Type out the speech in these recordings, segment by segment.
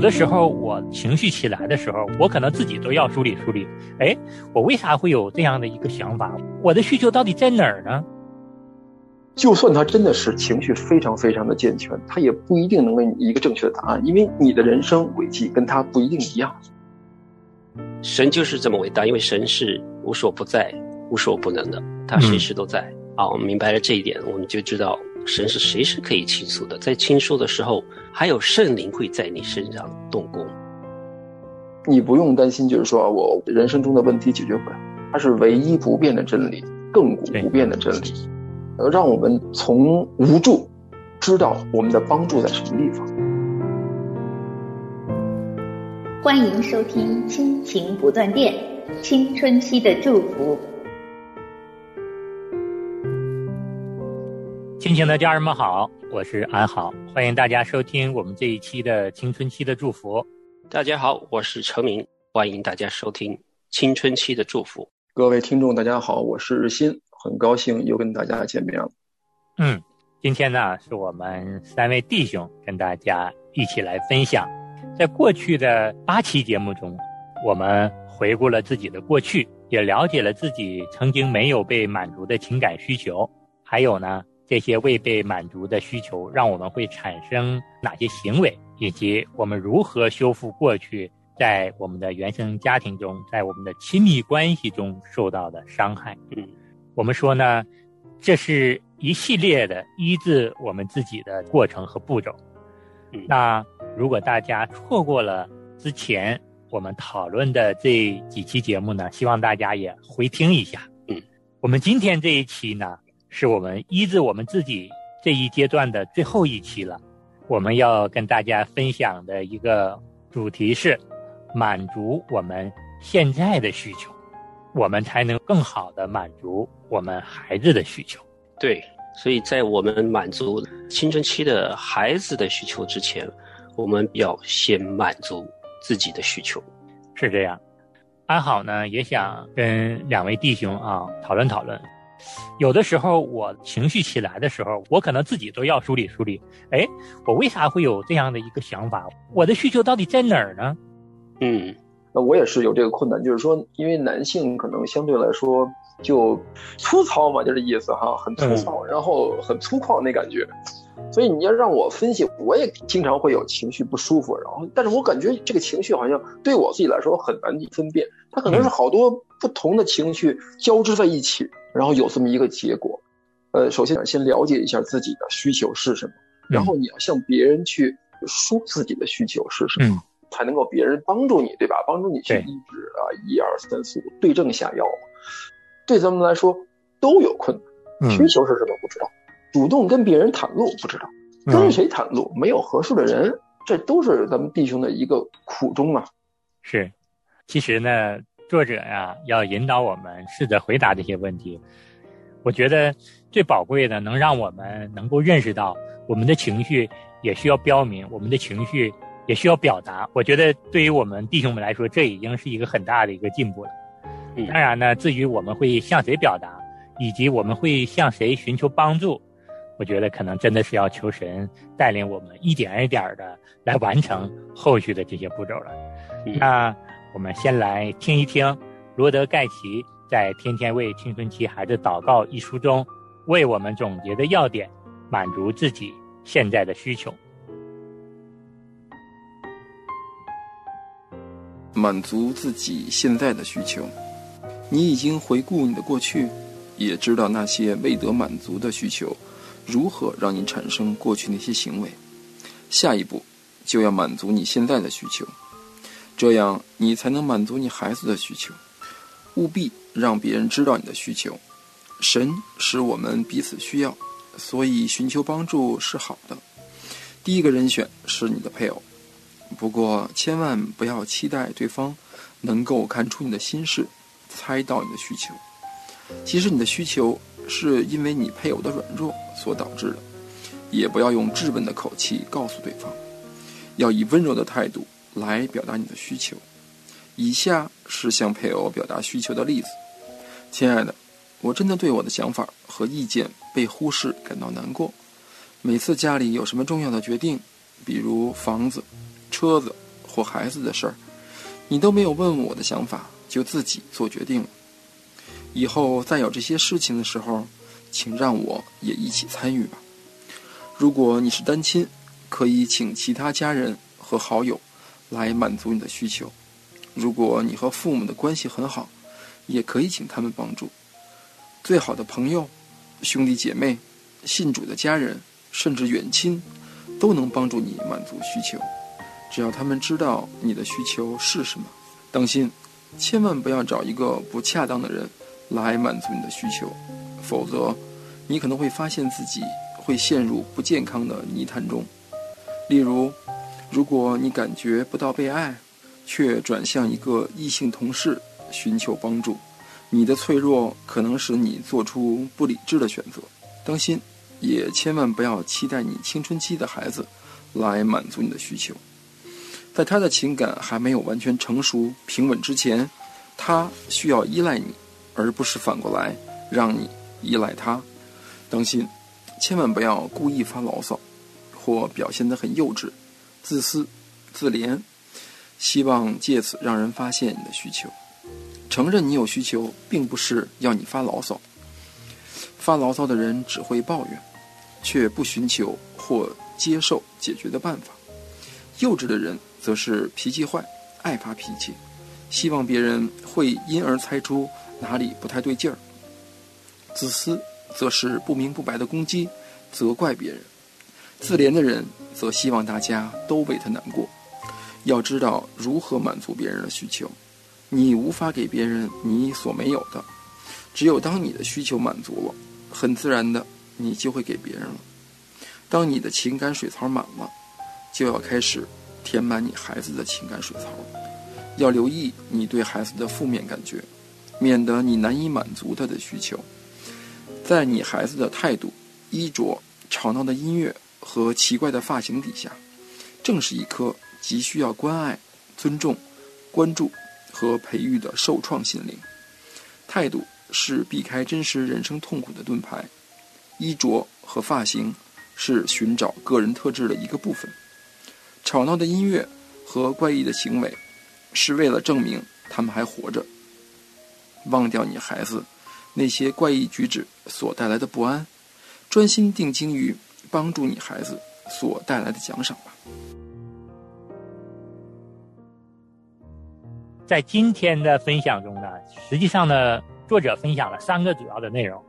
有的时候我情绪起来的时候，我可能自己都要梳理梳理。哎，我为啥会有这样的一个想法？我的需求到底在哪儿呢？就算他真的是情绪非常非常的健全，他也不一定能给你一个正确的答案，因为你的人生轨迹跟他不一定一样。神就是这么伟大，因为神是无所不在、无所不能的，他随时都在。啊，我们明白了这一点，我们就知道神是随时可以倾诉的。在倾诉的时候，还有圣灵会在你身上动工。你不用担心，就是说我人生中的问题解决不了，它是唯一不变的真理，亘古不变的真理。呃，让我们从无助知道我们的帮助在什么地方。欢迎收听《亲情不断电》，青春期的祝福。亲情的家人们好，我是安好，欢迎大家收听我们这一期的青春期的祝福。大家好，我是陈明，欢迎大家收听青春期的祝福。各位听众，大家好，我是日新。很高兴又跟大家见面了。嗯，今天呢是我们三位弟兄跟大家一起来分享，在过去的八期节目中，我们回顾了自己的过去，也了解了自己曾经没有被满足的情感需求，还有呢这些未被满足的需求让我们会产生哪些行为，以及我们如何修复过去在我们的原生家庭中，在我们的亲密关系中受到的伤害。嗯。我们说呢，这是一系列的医治我们自己的过程和步骤。那如果大家错过了之前我们讨论的这几期节目呢，希望大家也回听一下。嗯，我们今天这一期呢，是我们医治我们自己这一阶段的最后一期了。我们要跟大家分享的一个主题是满足我们现在的需求。我们才能更好的满足我们孩子的需求。对，所以在我们满足青春期的孩子的需求之前，我们要先满足自己的需求。是这样。安好呢，也想跟两位弟兄啊讨论讨论。有的时候我情绪起来的时候，我可能自己都要梳理梳理。哎，我为啥会有这样的一个想法？我的需求到底在哪儿呢？嗯。那我也是有这个困难，就是说，因为男性可能相对来说就粗糙嘛，就这意思哈，很粗糙，然后很粗犷那感觉，所以你要让我分析，我也经常会有情绪不舒服，然后，但是我感觉这个情绪好像对我自己来说很难分辨，它可能是好多不同的情绪交织在一起，然后有这么一个结果。呃，首先先了解一下自己的需求是什么，然后你要向别人去说自己的需求是什么。才能够别人帮助你，对吧？帮助你去抑制啊，一二三四五，对症下药。对咱们来说都有困难，需求是什么不知道，主动跟别人袒露不知道，跟谁袒露没有合适的人，这都是咱们弟兄的一个苦衷啊。是，其实呢，作者呀要引导我们试着回答这些问题。我觉得最宝贵的，能让我们能够认识到我们的情绪也需要标明我们的情绪。也需要表达，我觉得对于我们弟兄们来说，这已经是一个很大的一个进步了。当然呢，至于我们会向谁表达，以及我们会向谁寻求帮助，我觉得可能真的是要求神带领我们一点一点的来完成后续的这些步骤了。那我们先来听一听罗德盖奇在《天天为青春期孩子祷告》一书中为我们总结的要点，满足自己现在的需求。满足自己现在的需求，你已经回顾你的过去，也知道那些未得满足的需求如何让你产生过去那些行为。下一步就要满足你现在的需求，这样你才能满足你孩子的需求。务必让别人知道你的需求。神使我们彼此需要，所以寻求帮助是好的。第一个人选是你的配偶。不过，千万不要期待对方能够看出你的心事，猜到你的需求。其实，你的需求是因为你配偶的软弱所导致的。也不要用质问的口气告诉对方，要以温柔的态度来表达你的需求。以下是向配偶表达需求的例子：亲爱的，我真的对我的想法和意见被忽视感到难过。每次家里有什么重要的决定，比如房子，车子、或孩子的事儿，你都没有问我的想法，就自己做决定了。以后再有这些事情的时候，请让我也一起参与吧。如果你是单亲，可以请其他家人和好友来满足你的需求；如果你和父母的关系很好，也可以请他们帮助。最好的朋友、兄弟姐妹、信主的家人，甚至远亲，都能帮助你满足需求。只要他们知道你的需求是什么，当心，千万不要找一个不恰当的人来满足你的需求，否则，你可能会发现自己会陷入不健康的泥潭中。例如，如果你感觉不到被爱，却转向一个异性同事寻求帮助，你的脆弱可能使你做出不理智的选择。当心，也千万不要期待你青春期的孩子来满足你的需求。在他的情感还没有完全成熟平稳之前，他需要依赖你，而不是反过来让你依赖他。当心，千万不要故意发牢骚。或表现得很幼稚、自私、自怜，希望借此让人发现你的需求。承认你有需求，并不是要你发牢骚。发牢骚的人只会抱怨，却不寻求或接受解决的办法。幼稚的人则是脾气坏，爱发脾气，希望别人会因而猜出哪里不太对劲儿。自私则是不明不白的攻击、责怪别人。自怜的人则希望大家都为他难过。要知道如何满足别人的需求，你无法给别人你所没有的。只有当你的需求满足了，很自然的，你就会给别人了。当你的情感水槽满了，就要开始填满你孩子的情感水槽。要留意你对孩子的负面感觉，免得你难以满足他的需求。在你孩子的态度、衣着、吵闹的音乐。和奇怪的发型底下，正是一颗急需要关爱、尊重、关注和培育的受创心灵。态度是避开真实人生痛苦的盾牌，衣着和发型是寻找个人特质的一个部分。吵闹的音乐和怪异的行为，是为了证明他们还活着。忘掉你孩子那些怪异举止所带来的不安，专心定睛于。帮助你孩子所带来的奖赏吧。在今天的分享中呢，实际上呢，作者分享了三个主要的内容。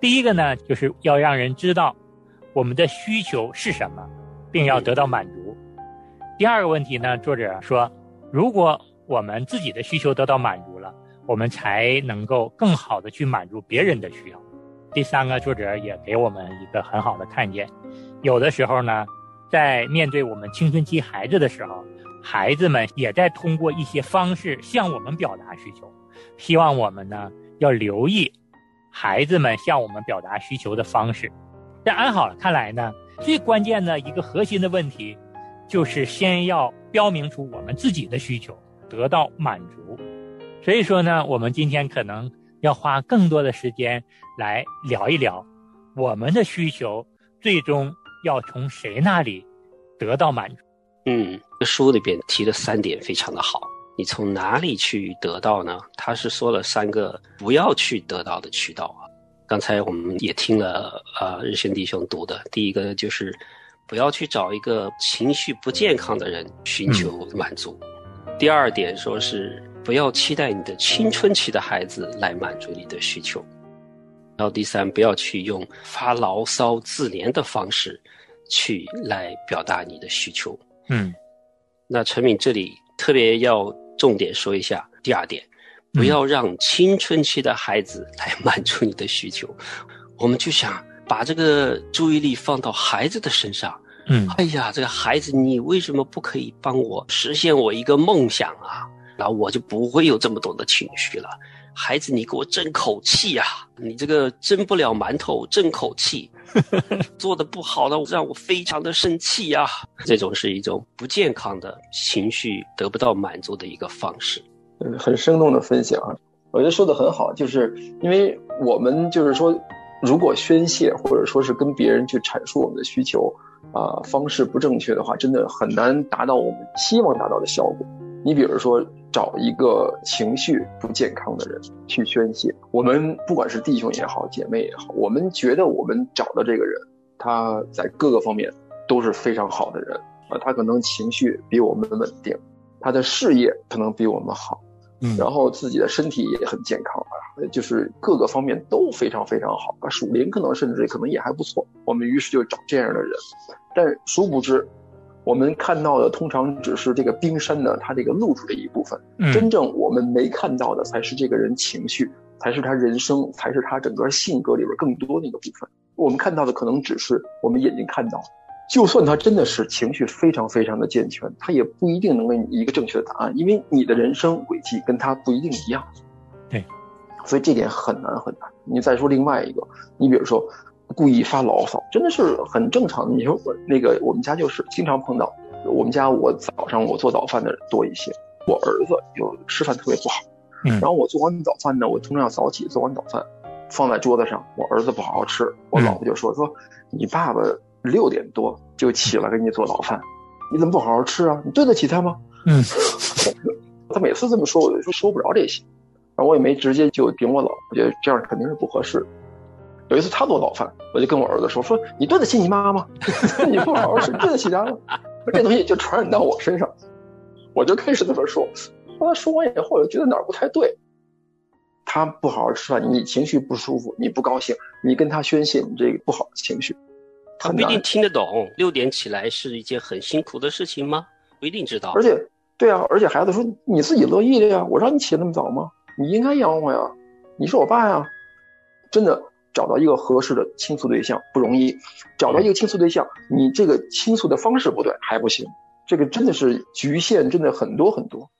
第一个呢，就是要让人知道我们的需求是什么，并要得到满足。第二个问题呢，作者说，如果我们自己的需求得到满足了，我们才能够更好的去满足别人的需要。第三个作者也给我们一个很好的看见，有的时候呢，在面对我们青春期孩子的时候，孩子们也在通过一些方式向我们表达需求，希望我们呢要留意孩子们向我们表达需求的方式。在安好看来呢，最关键的一个核心的问题，就是先要标明出我们自己的需求得到满足。所以说呢，我们今天可能。要花更多的时间来聊一聊我们的需求，最终要从谁那里得到满足？嗯，书里边提的三点非常的好。你从哪里去得到呢？他是说了三个不要去得到的渠道啊。刚才我们也听了呃，日新弟兄读的。第一个就是不要去找一个情绪不健康的人寻求满足。第二点说是。不要期待你的青春期的孩子来满足你的需求。然后第三，不要去用发牢骚、自怜的方式去来表达你的需求。嗯，那陈敏这里特别要重点说一下第二点，不要让青春期的孩子来满足你的需求。我们就想把这个注意力放到孩子的身上。嗯，哎呀，这个孩子，你为什么不可以帮我实现我一个梦想啊？然后我就不会有这么多的情绪了，孩子，你给我争口气呀！你这个蒸不了馒头，争口气，做的不好的让我非常的生气呀！这种是一种不健康的情绪得不到满足的一个方式。嗯，很生动的分享，我觉得说的很好，就是因为我们就是说，如果宣泄或者说是跟别人去阐述我们的需求。啊方式不正确的话，真的很难达到我们希望达到的效果。你比如说，找一个情绪不健康的人去宣泄。我们不管是弟兄也好，姐妹也好，我们觉得我们找的这个人，他在各个方面都是非常好的人啊。他可能情绪比我们稳定，他的事业可能比我们好，嗯，然后自己的身体也很健康啊，就是各个方面都非常非常好啊。属灵可能甚至可能也还不错。我们于是就找这样的人，但殊不知。我们看到的通常只是这个冰山的它这个露出的一部分，真正我们没看到的才是这个人情绪，才是他人生，才是他整个性格里边更多的一个部分。我们看到的可能只是我们眼睛看到，就算他真的是情绪非常非常的健全，他也不一定能给你一个正确的答案，因为你的人生轨迹跟他不一定一样。对，所以这点很难很难。你再说另外一个，你比如说。故意发牢骚，真的是很正常的。你说我那个，我们家就是经常碰到。我们家我早上我做早饭的人多一些，我儿子就吃饭特别不好。嗯。然后我做完早饭呢，我通常要早起，做完早饭放在桌子上，我儿子不好好吃，我老婆就说说你爸爸六点多就起来给你做早饭，你怎么不好好吃啊？你对得起他吗？嗯。他每次这么说，我就说说不着这些，然后我也没直接就顶我老婆，觉得这样肯定是不合适。有一次他做早饭，我就跟我儿子说：“说你对得起你妈吗？你不好好吃，对得起他吗？”这东西就传染到我身上，我就开始这么说。后来说完以后，我就觉得哪儿不太对。他不好好吃饭，你情绪不舒服，你不高兴，你跟他宣泄你这个不好的情绪，他不一定听得懂。六点起来是一件很辛苦的事情吗？不一定知道。而且，对啊，而且孩子说你自己乐意的呀，我让你起那么早吗？你应该养我呀，你是我爸呀，真的。找到一个合适的倾诉对象不容易，找到一个倾诉对象，你这个倾诉的方式不对还不行，这个真的是局限，真的很多很多。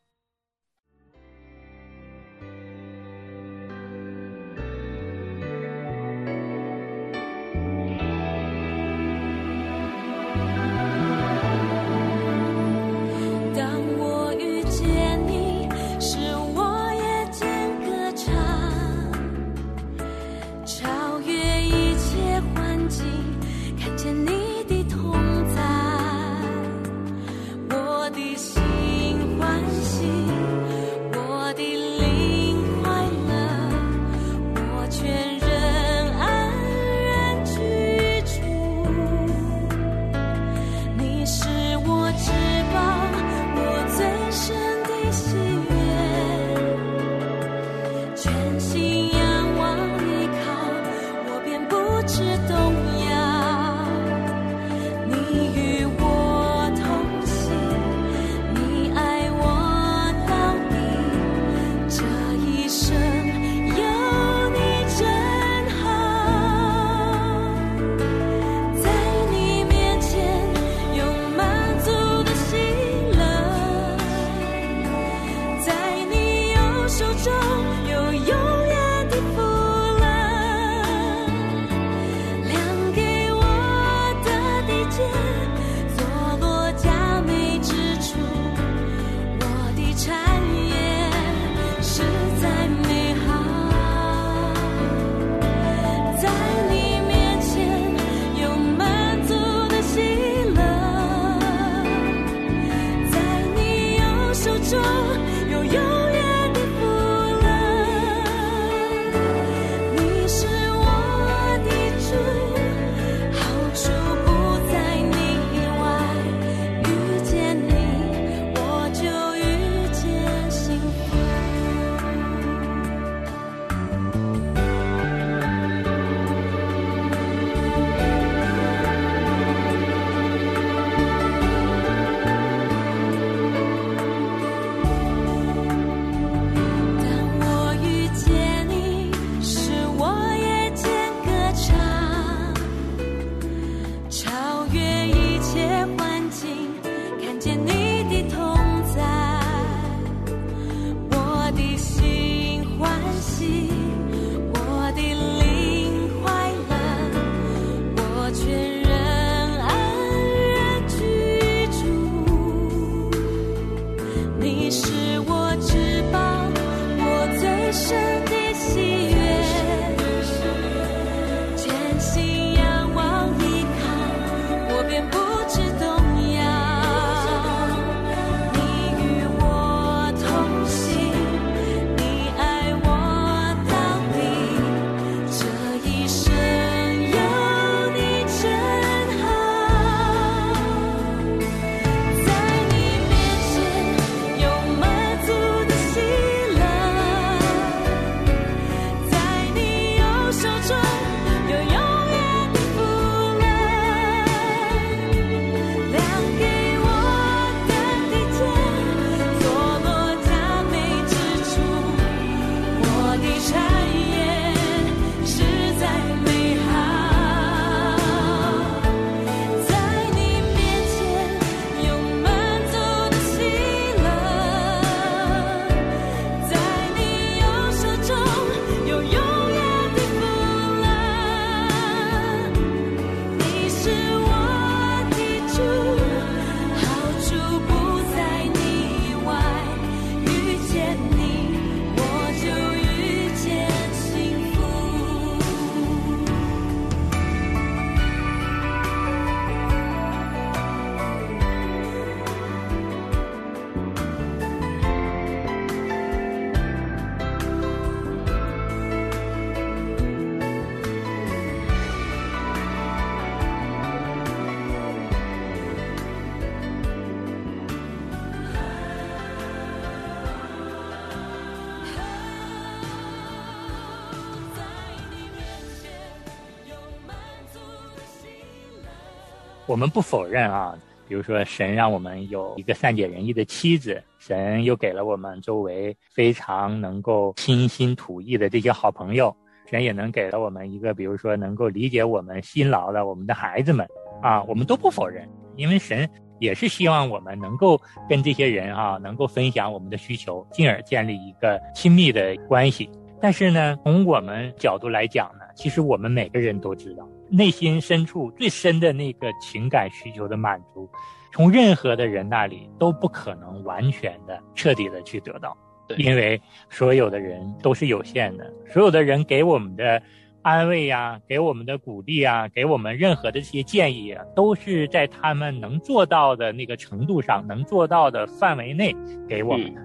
我们不否认啊，比如说神让我们有一个善解人意的妻子，神又给了我们周围非常能够倾心吐意的这些好朋友，神也能给了我们一个，比如说能够理解我们辛劳的我们的孩子们啊，我们都不否认，因为神也是希望我们能够跟这些人啊能够分享我们的需求，进而建立一个亲密的关系。但是呢，从我们角度来讲呢，其实我们每个人都知道。内心深处最深的那个情感需求的满足，从任何的人那里都不可能完全的、彻底的去得到，因为所有的人都是有限的，所有的人给我们的安慰呀、给我们的鼓励啊、给我们任何的这些建议啊，都是在他们能做到的那个程度上、能做到的范围内给我们的。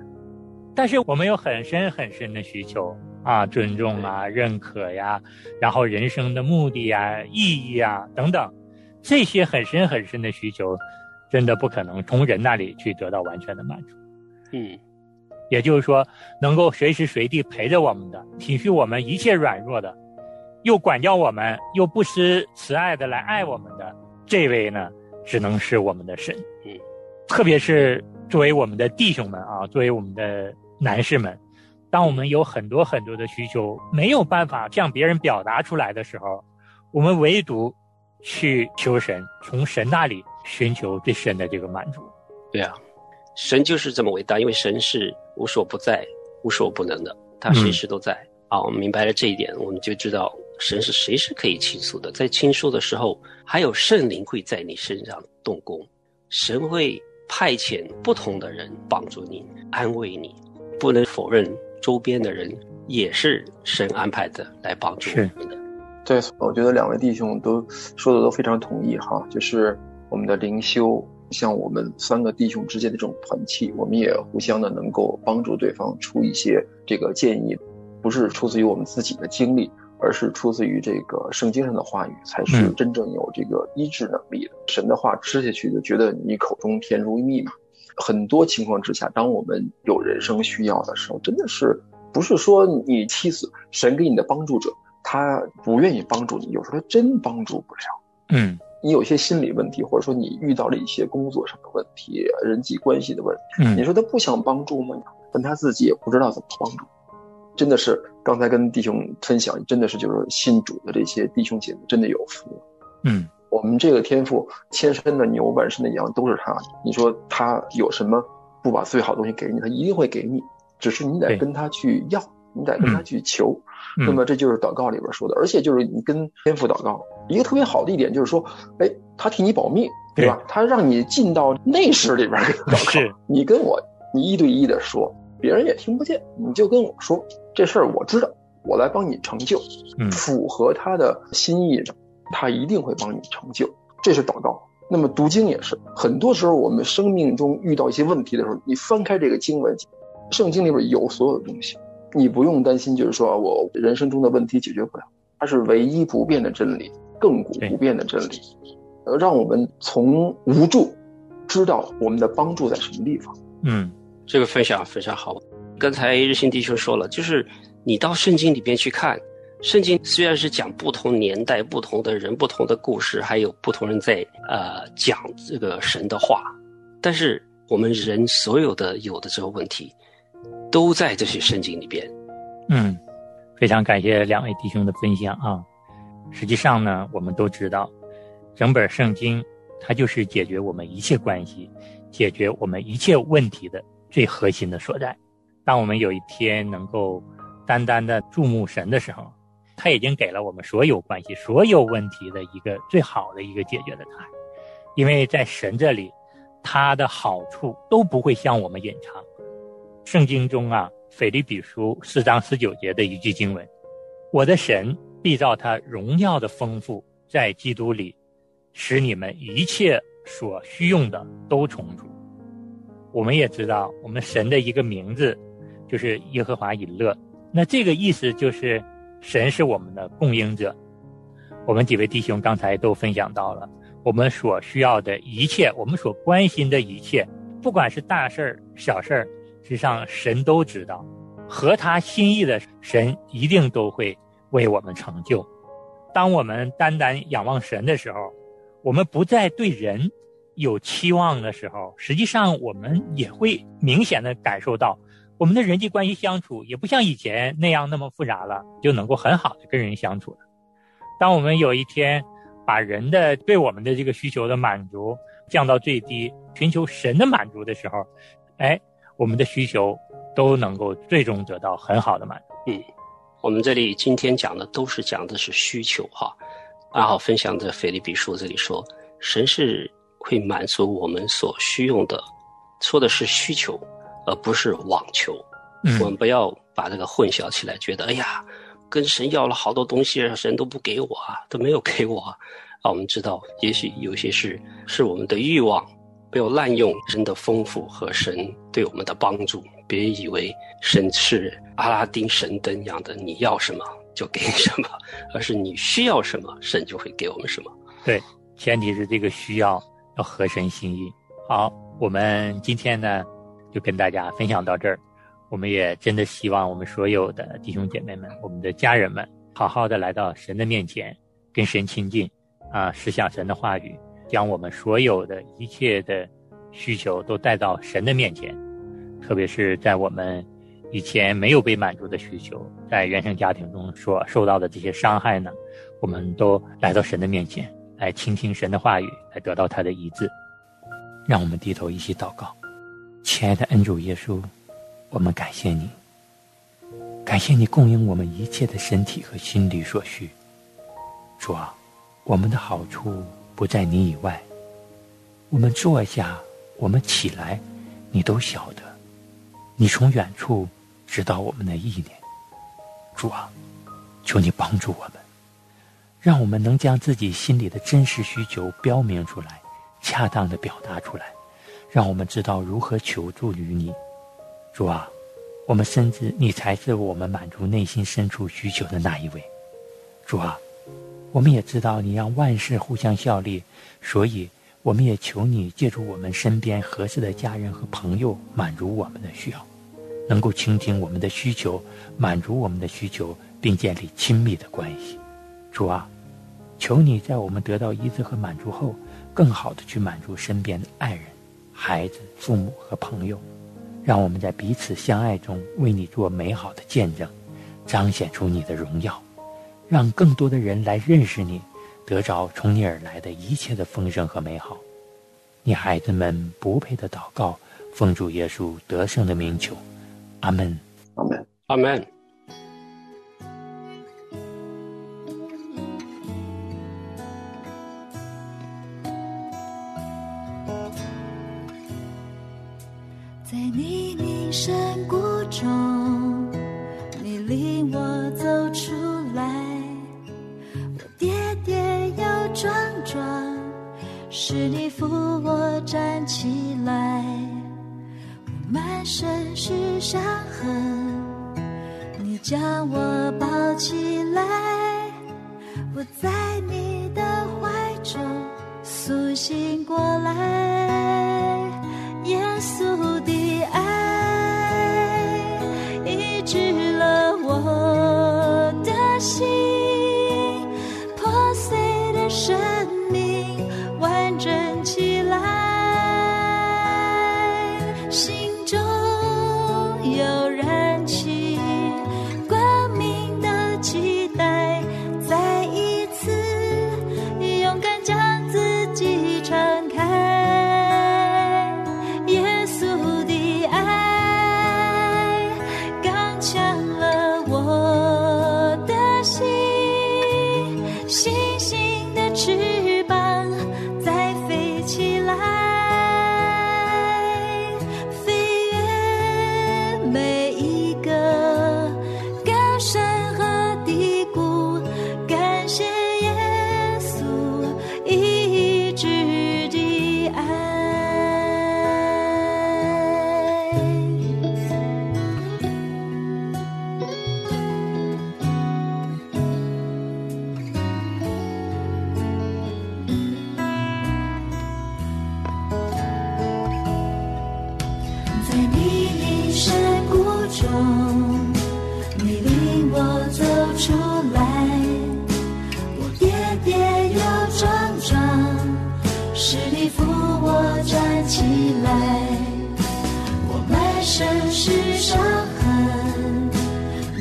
但是我们有很深很深的需求。啊，尊重啊，认可呀，然后人生的目的呀、意义啊等等，这些很深很深的需求，真的不可能从人那里去得到完全的满足。嗯，也就是说，能够随时随地陪着我们的、体恤我们一切软弱的，又管教我们、又不失慈爱的来爱我们的这位呢，只能是我们的神。嗯，特别是作为我们的弟兄们啊，作为我们的男士们。当我们有很多很多的需求没有办法向别人表达出来的时候，我们唯独去求神，从神那里寻求最深的这个满足。对啊，神就是这么伟大，因为神是无所不在、无所不能的，他随时都在。啊，我们明白了这一点，我们就知道神是随时可以倾诉的。在倾诉的时候，还有圣灵会在你身上动工，神会派遣不同的人帮助你、安慰你，不能否认。周边的人也是神安排的来帮助我们的。对，我觉得两位弟兄都说的都非常同意哈，就是我们的灵修，像我们三个弟兄之间的这种团契，我们也互相的能够帮助对方出一些这个建议，不是出自于我们自己的经历，而是出自于这个圣经上的话语，才是真正有这个医治能力的。神的话吃下去就觉得你口中甜如蜜嘛。很多情况之下，当我们有人生需要的时候，真的是不是说你妻子神给你的帮助者，他不愿意帮助你，有时候他真帮助不了。嗯，你有些心理问题，或者说你遇到了一些工作上的问题、人际关系的问题，你说他不想帮助吗？但他自己也不知道怎么帮助。真的是刚才跟弟兄分享，真的是就是信主的这些弟兄姐妹真的有福。嗯。我们这个天赋，千山的牛，万山的羊，都是他。你说他有什么不把最好的东西给你？他一定会给你，只是你得跟他去要，你得跟他去求。那么这就是祷告里边说的，而且就是你跟天赋祷告，一个特别好的一点就是说，哎，他替你保密，对吧？他让你进到内室里边祷告，你跟我，你一对一的说，别人也听不见，你就跟我说这事儿我知道，我来帮你成就，符合他的心意的。他一定会帮你成就，这是祷告。那么读经也是，很多时候我们生命中遇到一些问题的时候，你翻开这个经文，圣经里边有所有的东西，你不用担心，就是说我人生中的问题解决不了，它是唯一不变的真理，亘古不变的真理，呃，让我们从无助知道我们的帮助在什么地方。嗯，这个分享非常好。刚才日新弟兄说了，就是你到圣经里边去看。圣经虽然是讲不同年代、不同的人、不同的故事，还有不同人在呃讲这个神的话，但是我们人所有的有的这个问题，都在这些圣经里边。嗯，非常感谢两位弟兄的分享啊！实际上呢，我们都知道，整本圣经它就是解决我们一切关系、解决我们一切问题的最核心的所在。当我们有一天能够单单的注目神的时候，他已经给了我们所有关系、所有问题的一个最好的一个解决的答案，因为在神这里，他的好处都不会向我们隐藏。圣经中啊，《腓立比书》四章十九节的一句经文：“我的神必照他荣耀的丰富，在基督里，使你们一切所需用的都充足。”我们也知道，我们神的一个名字就是耶和华以勒，那这个意思就是。神是我们的供应者，我们几位弟兄刚才都分享到了，我们所需要的一切，我们所关心的一切，不管是大事儿、小事儿，实际上神都知道，合他心意的神一定都会为我们成就。当我们单单仰望神的时候，我们不再对人有期望的时候，实际上我们也会明显的感受到，我们的人际关系相处也不像以前那样那么复杂了，就能够很好的跟人相处了。当我们有一天把人的对我们的这个需求的满足降到最低，寻求神的满足的时候，哎，我们的需求都能够最终得到很好的满足。嗯，我们这里今天讲的都是讲的是需求哈。二号分享的腓立比书这里说，神是会满足我们所需用的，说的是需求，而不是网球。我们不要把这个混淆起来，觉得哎呀，跟神要了好多东西，神都不给我啊，都没有给我啊。我们知道，也许有些事是我们的欲望，不要滥用神的丰富和神对我们的帮助。别以为神是阿拉丁神灯一样的，你要什么？就给什么，而是你需要什么，神就会给我们什么。对，前提是这个需要要合神心意。好，我们今天呢就跟大家分享到这儿。我们也真的希望我们所有的弟兄姐妹们、我们的家人们，好好的来到神的面前，跟神亲近啊，思想神的话语，将我们所有的一切的需求都带到神的面前，特别是在我们。以前没有被满足的需求，在原生家庭中所受到的这些伤害呢，我们都来到神的面前，来倾听神的话语，来得到他的医治。让我们低头一起祷告，亲爱的恩主耶稣，我们感谢你，感谢你供应我们一切的身体和心理所需。主啊，我们的好处不在你以外，我们坐下，我们起来，你都晓得，你从远处。知道我们的意念，主啊，求你帮助我们，让我们能将自己心里的真实需求标明出来，恰当的表达出来，让我们知道如何求助于你。主啊，我们深知你才是我们满足内心深处需求的那一位。主啊，我们也知道你让万事互相效力，所以我们也求你借助我们身边合适的家人和朋友，满足我们的需要。能够倾听我们的需求，满足我们的需求，并建立亲密的关系。主啊，求你在我们得到医治和满足后，更好的去满足身边的爱人、孩子、父母和朋友，让我们在彼此相爱中为你做美好的见证，彰显出你的荣耀，让更多的人来认识你，得着从你而来的一切的丰盛和美好。你孩子们不配的祷告，奉主耶稣得胜的名求。阿门，阿门，阿门。在泥泞山谷中，你领我走出来，我跌跌又撞撞，是你扶在你凝视孤中，你领我走出来，我跌跌又撞撞，是你扶我站起来，我满身是伤痕，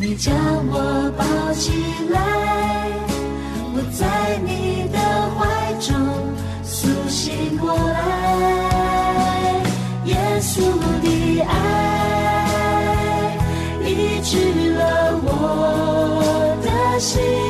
你将我抱起来，我在你。心。